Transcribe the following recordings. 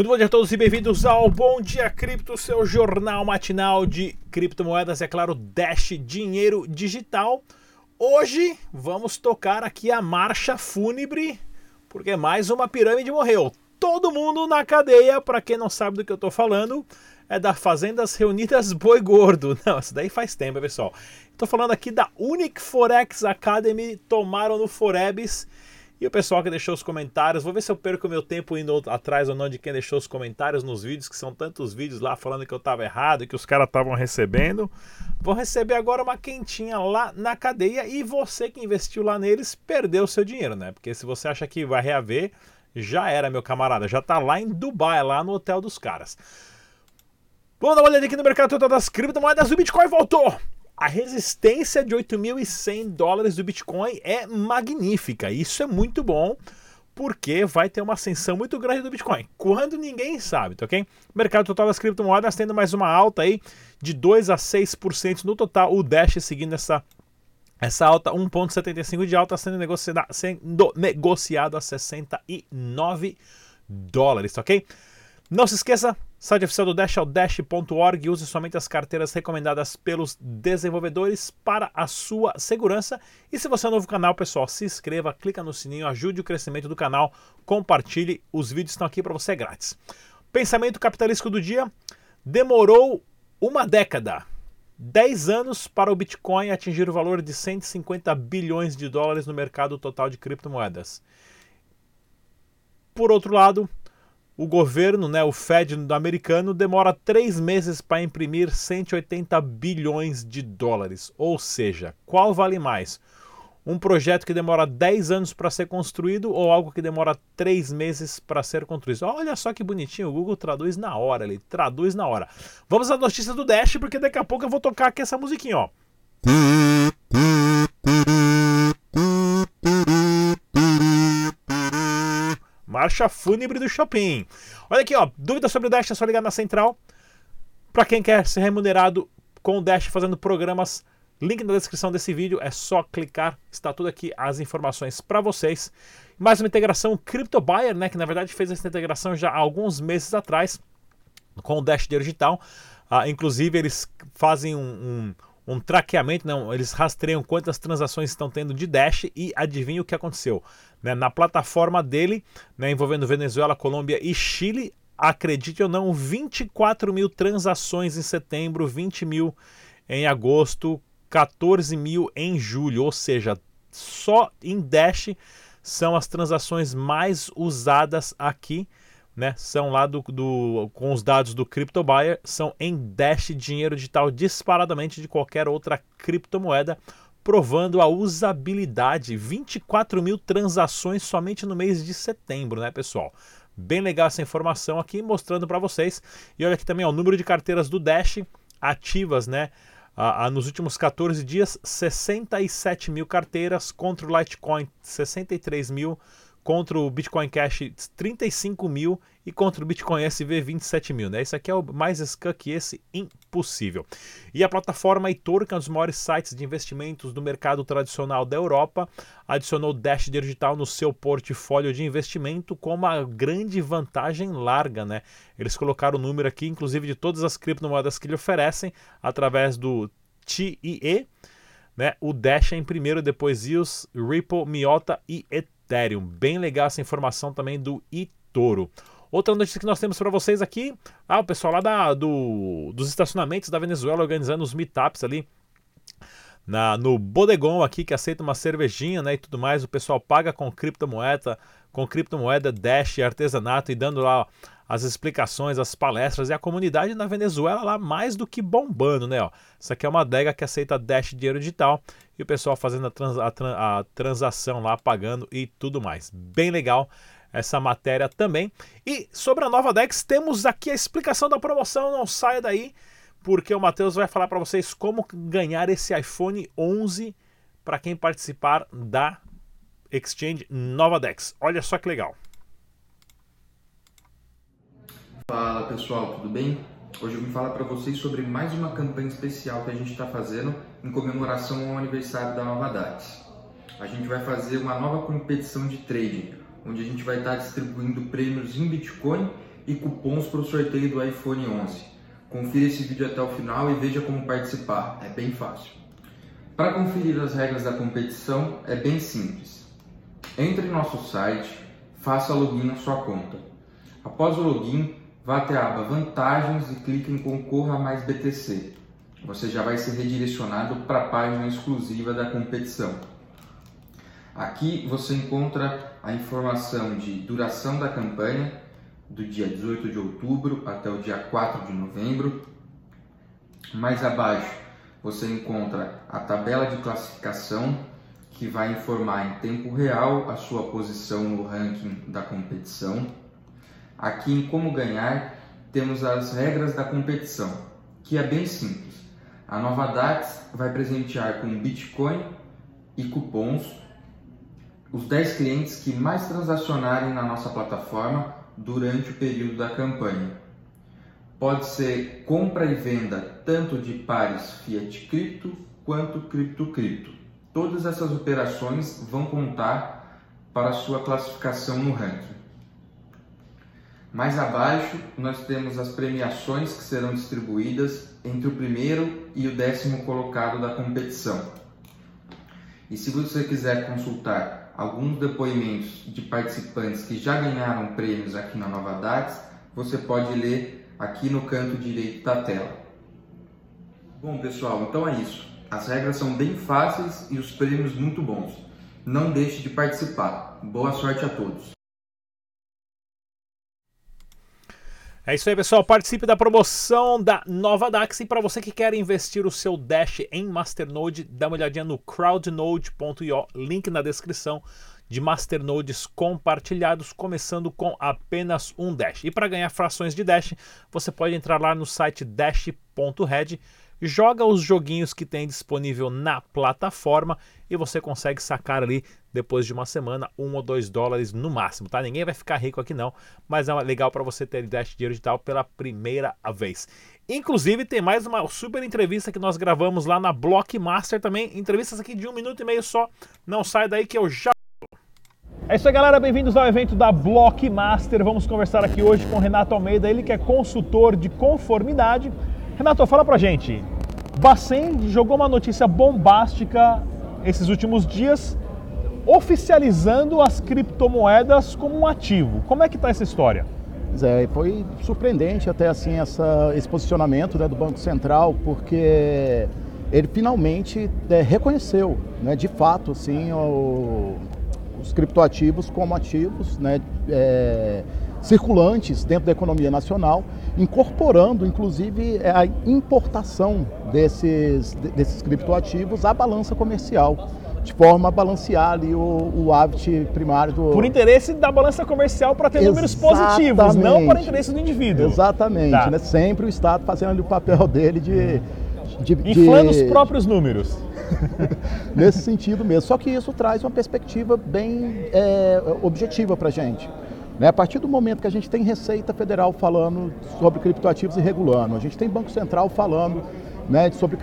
Muito bom dia a todos e bem-vindos ao Bom Dia Cripto, seu jornal matinal de criptomoedas, é claro, Dash Dinheiro Digital. Hoje vamos tocar aqui a marcha fúnebre, porque mais uma pirâmide morreu. Todo mundo na cadeia, para quem não sabe do que eu estou falando, é da Fazendas Reunidas Boi Gordo. Não, isso daí faz tempo, pessoal. Estou falando aqui da Unique Forex Academy, tomaram no Forebs e o pessoal que deixou os comentários, vou ver se eu perco meu tempo indo atrás ou não de quem deixou os comentários nos vídeos, que são tantos vídeos lá falando que eu estava errado e que os caras estavam recebendo. Vou receber agora uma quentinha lá na cadeia e você que investiu lá neles perdeu seu dinheiro, né? Porque se você acha que vai reaver, já era, meu camarada, já tá lá em Dubai, lá no hotel dos caras. Vamos dar uma olhada aqui no mercado total das criptomoedas. O Bitcoin voltou! A resistência de 8.100 dólares do Bitcoin é magnífica. Isso é muito bom porque vai ter uma ascensão muito grande do Bitcoin. Quando ninguém sabe, tá ok? Mercado total das criptomoedas tendo mais uma alta aí de 2 a 6% no total. O Dash seguindo essa essa alta 1.75 de alta sendo negociada sendo negociado a 69 dólares, tá ok? Não se esqueça, site oficial do Dash é o dash.org use somente as carteiras recomendadas pelos desenvolvedores para a sua segurança. E se você é novo no canal, pessoal, se inscreva, clica no sininho, ajude o crescimento do canal, compartilhe, os vídeos estão aqui para você grátis. Pensamento capitalístico do dia, demorou uma década, 10 anos para o Bitcoin atingir o valor de 150 bilhões de dólares no mercado total de criptomoedas. Por outro lado, o governo, né, o Fed americano, demora três meses para imprimir 180 bilhões de dólares. Ou seja, qual vale mais? Um projeto que demora 10 anos para ser construído ou algo que demora 3 meses para ser construído? Olha só que bonitinho, o Google traduz na hora, ele traduz na hora. Vamos à notícia do Dash, porque daqui a pouco eu vou tocar aqui essa musiquinha, ó. Marcha fúnebre do shopping. Olha aqui, ó. Dúvida sobre o Dash é só ligar na central. Para quem quer ser remunerado com o Dash fazendo programas, link na descrição desse vídeo. É só clicar. Está tudo aqui as informações para vocês. Mais uma integração CryptoBuyer, né? Que na verdade fez essa integração já há alguns meses atrás com o Dash Digital. Ah, inclusive, eles fazem um, um um traqueamento, não, eles rastreiam quantas transações estão tendo de Dash e adivinha o que aconteceu. Né? Na plataforma dele, né, envolvendo Venezuela, Colômbia e Chile, acredite ou não, 24 mil transações em setembro, 20 mil em agosto, 14 mil em julho, ou seja, só em Dash são as transações mais usadas aqui né, são lá do, do, com os dados do CryptoBuyer, são em Dash dinheiro digital disparadamente de qualquer outra criptomoeda, provando a usabilidade. 24 mil transações somente no mês de setembro, né, pessoal? Bem legal essa informação aqui, mostrando para vocês. E olha aqui também ó, o número de carteiras do Dash ativas, né? Ah, ah, nos últimos 14 dias, 67 mil carteiras contra o Litecoin, 63 mil contra o Bitcoin Cash 35 mil e contra o Bitcoin SV 27 mil. Né? Isso aqui é o mais scam que esse impossível. E a plataforma Etor, que é um dos maiores sites de investimentos do mercado tradicional da Europa, adicionou Dash Digital no seu portfólio de investimento com uma grande vantagem larga. Né? Eles colocaram o número aqui, inclusive, de todas as criptomoedas que lhe oferecem através do TIE. Né? O Dash é em primeiro, depois EOS, Ripple, Miota e Ethereum. Bem legal essa informação também do eToro. Outra notícia que nós temos para vocês aqui, ah, o pessoal lá da, do, dos estacionamentos da Venezuela organizando os meetups ali na, no Bodegon aqui, que aceita uma cervejinha né, e tudo mais. O pessoal paga com criptomoeda, com criptomoeda, Dash, artesanato e dando lá as explicações, as palestras e a comunidade na Venezuela lá mais do que bombando, né? Ó. Isso aqui é uma adega que aceita Dash dinheiro digital e o pessoal fazendo a, trans, a, a transação lá, pagando e tudo mais. Bem legal essa matéria também. E sobre a nova Dex, temos aqui a explicação da promoção, não saia daí, porque o Matheus vai falar para vocês como ganhar esse iPhone 11 para quem participar da Exchange Nova Dex. Olha só que legal. Fala pessoal, tudo bem? Hoje eu vim falar para vocês sobre mais uma campanha especial que a gente está fazendo em comemoração ao aniversário da Nova Dax. A gente vai fazer uma nova competição de trading, onde a gente vai estar distribuindo prêmios em Bitcoin e cupons para o sorteio do iPhone 11. Confira esse vídeo até o final e veja como participar, é bem fácil. Para conferir as regras da competição é bem simples. Entre em nosso site, faça login na sua conta. Após o login, vá até a aba Vantagens e clique em Concorra mais BTC. Você já vai ser redirecionado para a página exclusiva da competição. Aqui você encontra a informação de duração da campanha, do dia 18 de outubro até o dia 4 de novembro. Mais abaixo você encontra a tabela de classificação, que vai informar em tempo real a sua posição no ranking da competição. Aqui em Como Ganhar temos as regras da competição, que é bem simples. A Nova Dax vai presentear com Bitcoin e cupons os 10 clientes que mais transacionarem na nossa plataforma durante o período da campanha. Pode ser compra e venda tanto de pares Fiat Cripto quanto Cripto Cripto. Todas essas operações vão contar para sua classificação no ranking. Mais abaixo, nós temos as premiações que serão distribuídas entre o primeiro e o décimo colocado da competição. E se você quiser consultar alguns depoimentos de participantes que já ganharam prêmios aqui na Nova Dax, você pode ler aqui no canto direito da tela. Bom, pessoal, então é isso. As regras são bem fáceis e os prêmios muito bons. Não deixe de participar. Boa sorte a todos. É isso aí, pessoal. Participe da promoção da Nova Dax. E para você que quer investir o seu Dash em Masternode, dá uma olhadinha no crowdnode.io, link na descrição de masternodes compartilhados, começando com apenas um Dash. E para ganhar frações de Dash, você pode entrar lá no site dash.red joga os joguinhos que tem disponível na plataforma e você consegue sacar ali depois de uma semana um ou dois dólares no máximo, tá? Ninguém vai ficar rico aqui não, mas é legal para você ter Dash dinheiro digital pela primeira vez. Inclusive tem mais uma super entrevista que nós gravamos lá na Blockmaster também, entrevistas aqui de um minuto e meio só. Não sai daí que eu já é isso aí, galera. Bem-vindos ao evento da Blockmaster. Vamos conversar aqui hoje com Renato Almeida, ele que é consultor de conformidade Renato, fala pra gente. Bacen jogou uma notícia bombástica esses últimos dias, oficializando as criptomoedas como um ativo. Como é que está essa história? É, foi surpreendente até assim essa, esse posicionamento né, do Banco Central, porque ele finalmente é, reconheceu, né, de fato, assim, o, os criptoativos como ativos, né, é, circulantes dentro da economia nacional, incorporando inclusive é, a importação desses, desses criptoativos à balança comercial de forma a balancear ali o, o hábito primário do. Por interesse da balança comercial para ter Exatamente. números positivos, não para interesse do indivíduo. Exatamente, tá. né? Sempre o Estado fazendo ali o papel dele de. de Inflando de... os próprios números. Nesse sentido mesmo. Só que isso traz uma perspectiva bem é, objetiva para a gente. Né? A partir do momento que a gente tem Receita Federal falando sobre criptoativos e regulando, a gente tem Banco Central falando né, sobre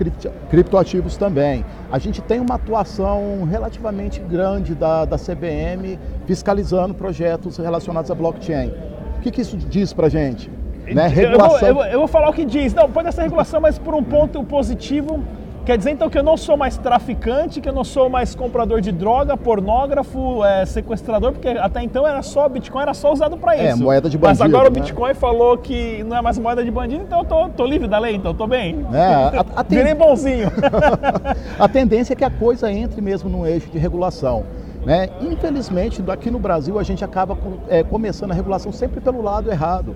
criptoativos também. A gente tem uma atuação relativamente grande da, da CBM fiscalizando projetos relacionados a blockchain. O que, que isso diz para a gente? Né? Regulação... Eu, vou, eu, vou, eu, vou, falar o que diz. Não, pode ser regulação, mas por um ponto positivo Quer dizer então que eu não sou mais traficante, que eu não sou mais comprador de droga, pornógrafo, é, sequestrador, porque até então era só Bitcoin era só usado para é, isso. É, moeda de bandido. Mas agora né? o Bitcoin falou que não é mais moeda de bandido, então eu tô, tô livre da lei, então eu tô bem. É, a, a ten... Virei bonzinho. a tendência é que a coisa entre mesmo no eixo de regulação. Né? Infelizmente, aqui no Brasil, a gente acaba é, começando a regulação sempre pelo lado errado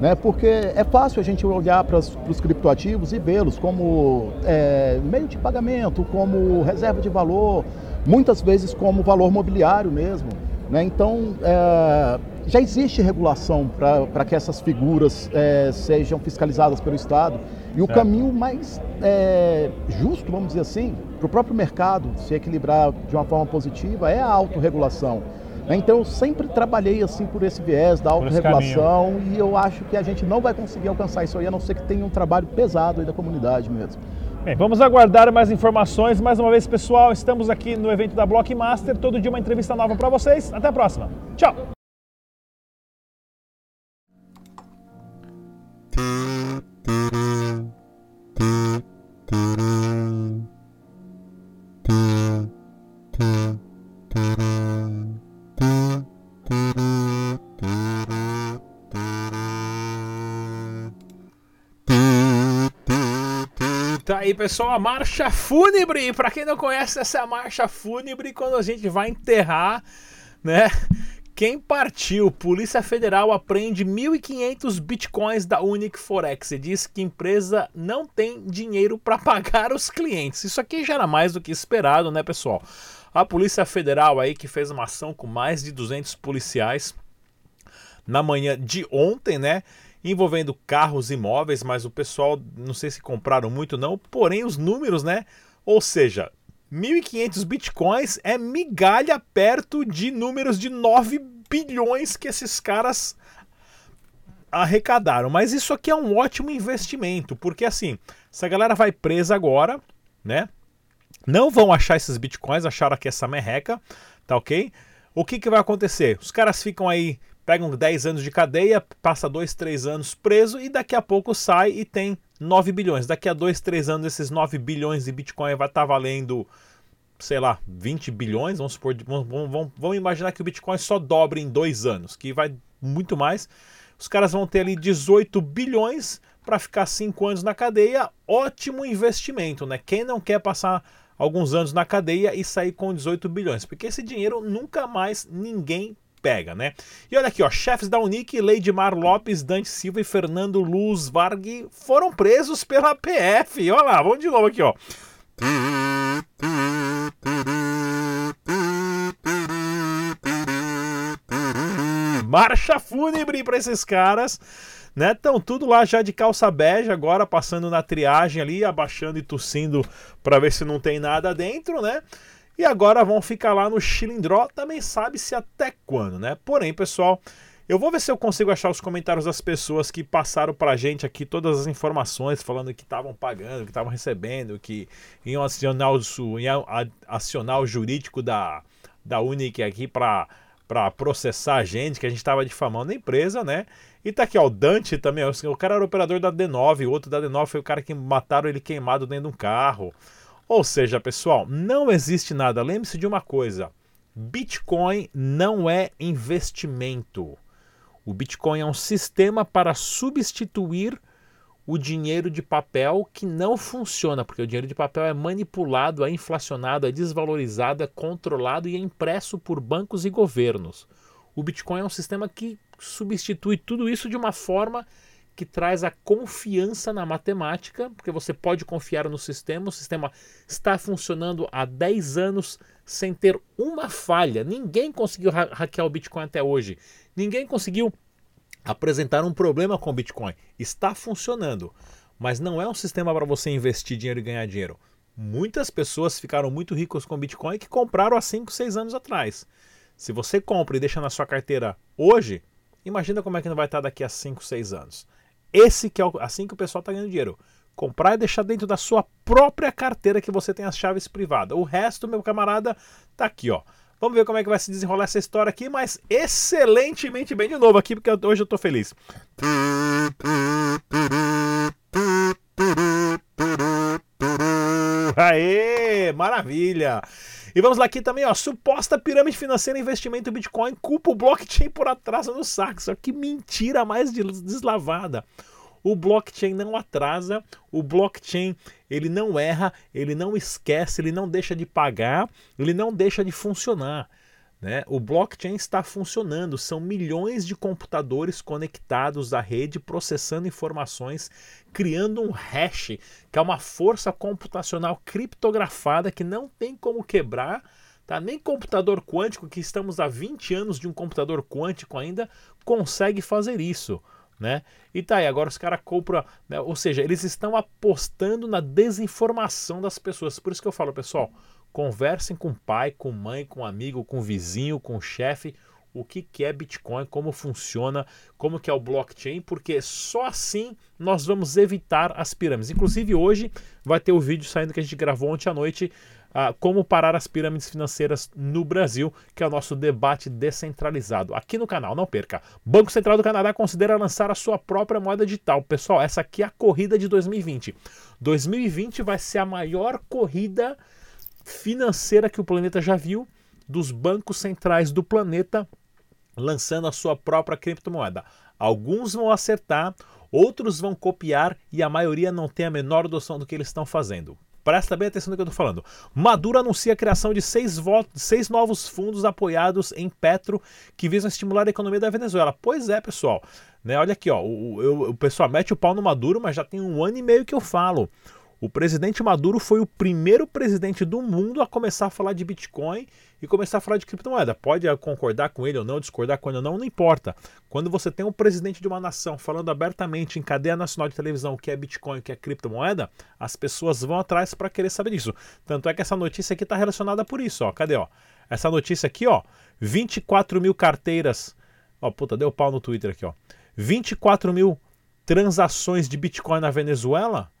né? porque é fácil a gente olhar para os criptoativos e vê-los como é, meio de pagamento, como reserva de valor, muitas vezes como valor mobiliário mesmo. Né? Então, é, já existe regulação para que essas figuras é, sejam fiscalizadas pelo Estado. E o certo. caminho mais é, justo, vamos dizer assim, para o próprio mercado se equilibrar de uma forma positiva é a autorregulação. Né? Então eu sempre trabalhei assim por esse viés da autorregulação e eu acho que a gente não vai conseguir alcançar isso aí, a não ser que tenha um trabalho pesado aí da comunidade mesmo. Bem, vamos aguardar mais informações. Mais uma vez, pessoal, estamos aqui no evento da Blockmaster. Todo dia uma entrevista nova para vocês. Até a próxima. Tchau! Aí, pessoal, a marcha fúnebre. Para quem não conhece, essa é a marcha fúnebre quando a gente vai enterrar, né? Quem partiu? Polícia Federal apreende 1.500 bitcoins da Unic Forex e diz que empresa não tem dinheiro para pagar os clientes. Isso aqui já era mais do que esperado, né, pessoal? A Polícia Federal aí que fez uma ação com mais de 200 policiais na manhã de ontem, né? Envolvendo carros e imóveis, mas o pessoal não sei se compraram muito não, porém os números, né? Ou seja, 1.500 bitcoins é migalha perto de números de 9 bilhões que esses caras arrecadaram. Mas isso aqui é um ótimo investimento, porque assim, essa galera vai presa agora, né? Não vão achar esses bitcoins, acharam que essa merreca, tá ok? O que, que vai acontecer? Os caras ficam aí pegam 10 anos de cadeia, passa 2, 3 anos preso e daqui a pouco sai e tem 9 bilhões. Daqui a 2, 3 anos esses 9 bilhões de Bitcoin vai estar tá valendo, sei lá, 20 bilhões, vamos supor, vamos, vamos, vamos imaginar que o Bitcoin só dobre em 2 anos, que vai muito mais. Os caras vão ter ali 18 bilhões para ficar 5 anos na cadeia, ótimo investimento, né? Quem não quer passar alguns anos na cadeia e sair com 18 bilhões? Porque esse dinheiro nunca mais ninguém pega, né? E olha aqui, ó, chefes da Unic, Leidmar Lopes, Dante Silva e Fernando Luz Varg foram presos pela PF. Olha lá, vamos de novo aqui, ó. Marcha fúnebre para esses caras, né? Estão tudo lá já de calça bege, agora passando na triagem ali, abaixando e tossindo para ver se não tem nada dentro, né? E agora vão ficar lá no Chilindró, também sabe-se até quando, né? Porém, pessoal, eu vou ver se eu consigo achar os comentários das pessoas que passaram pra gente aqui todas as informações, falando que estavam pagando, que estavam recebendo, que iam acionar o, iam acionar o jurídico da, da Unic aqui para para processar a gente, que a gente estava difamando a empresa, né? E tá aqui, ó, o Dante também, o cara era operador da D9, o outro da D9 foi o cara que mataram ele queimado dentro de um carro. Ou seja, pessoal, não existe nada. Lembre-se de uma coisa: Bitcoin não é investimento. O Bitcoin é um sistema para substituir o dinheiro de papel que não funciona, porque o dinheiro de papel é manipulado, é inflacionado, é desvalorizado, é controlado e é impresso por bancos e governos. O Bitcoin é um sistema que substitui tudo isso de uma forma que traz a confiança na matemática, porque você pode confiar no sistema, o sistema está funcionando há 10 anos sem ter uma falha. Ninguém conseguiu ha hackear o Bitcoin até hoje. Ninguém conseguiu apresentar um problema com o Bitcoin. Está funcionando, mas não é um sistema para você investir dinheiro e ganhar dinheiro. Muitas pessoas ficaram muito ricas com Bitcoin que compraram há 5, 6 anos atrás. Se você compra e deixa na sua carteira hoje, imagina como é que não vai estar daqui a 5, 6 anos. Esse que é o, assim que o pessoal está ganhando dinheiro. Comprar e deixar dentro da sua própria carteira que você tem as chaves privadas. O resto, meu camarada, tá aqui, ó. Vamos ver como é que vai se desenrolar essa história aqui, mas excelentemente bem de novo aqui, porque hoje eu tô feliz. Aê, maravilha! E vamos lá aqui também, ó, suposta pirâmide financeira investimento Bitcoin culpa o blockchain por atraso no saque. Só que mentira mais deslavada. O blockchain não atrasa, o blockchain ele não erra, ele não esquece, ele não deixa de pagar, ele não deixa de funcionar. Né? O blockchain está funcionando, são milhões de computadores conectados à rede, processando informações, criando um hash, que é uma força computacional criptografada que não tem como quebrar. Tá? Nem computador quântico, que estamos há 20 anos de um computador quântico ainda, consegue fazer isso. Né? E tá aí, agora os caras compram, né? ou seja, eles estão apostando na desinformação das pessoas. Por isso que eu falo, pessoal, Conversem com pai, com mãe, com amigo, com vizinho, com chefe, o que, que é Bitcoin, como funciona, como que é o blockchain, porque só assim nós vamos evitar as pirâmides. Inclusive hoje vai ter o vídeo saindo que a gente gravou ontem à noite ah, como parar as pirâmides financeiras no Brasil, que é o nosso debate descentralizado. Aqui no canal, não perca. Banco Central do Canadá considera lançar a sua própria moeda digital. Pessoal, essa aqui é a corrida de 2020. 2020 vai ser a maior corrida financeira que o planeta já viu dos bancos centrais do planeta lançando a sua própria criptomoeda. Alguns vão acertar, outros vão copiar e a maioria não tem a menor noção do que eles estão fazendo. Presta bem atenção no que eu estou falando. Maduro anuncia a criação de seis, seis novos fundos apoiados em Petro que visam estimular a economia da Venezuela. Pois é, pessoal. Né, olha aqui, ó, o, o, o pessoal mete o pau no Maduro, mas já tem um ano e meio que eu falo. O presidente Maduro foi o primeiro presidente do mundo a começar a falar de Bitcoin e começar a falar de criptomoeda. Pode concordar com ele ou não, discordar com ele ou não, não importa. Quando você tem um presidente de uma nação falando abertamente em cadeia nacional de televisão o que é Bitcoin, o que é criptomoeda, as pessoas vão atrás para querer saber disso. Tanto é que essa notícia aqui está relacionada por isso. Ó. Cadê? Ó? Essa notícia aqui, ó, 24 mil carteiras. Ó, puta, deu pau no Twitter aqui, ó. 24 mil transações de Bitcoin na Venezuela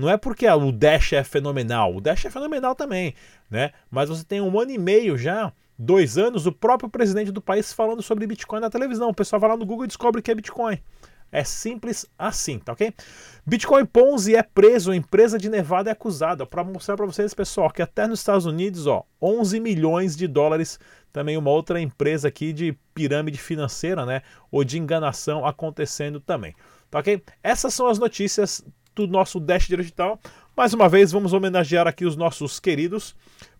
não é porque o Dash é fenomenal, o Dash é fenomenal também, né? Mas você tem um ano e meio já, dois anos, o próprio presidente do país falando sobre Bitcoin na televisão. O pessoal vai lá no Google e descobre que é Bitcoin. É simples assim, tá ok? Bitcoin Ponzi é preso, a empresa de Nevada é acusada. Para mostrar para vocês, pessoal, que até nos Estados Unidos, ó, 11 milhões de dólares, também uma outra empresa aqui de pirâmide financeira, né, ou de enganação acontecendo também. Tá ok? Essas são as notícias do nosso Dash Digital. Mais uma vez, vamos homenagear aqui os nossos queridos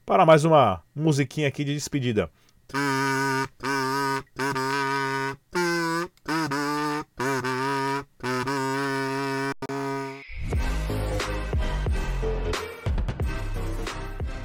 para mais uma musiquinha aqui de despedida.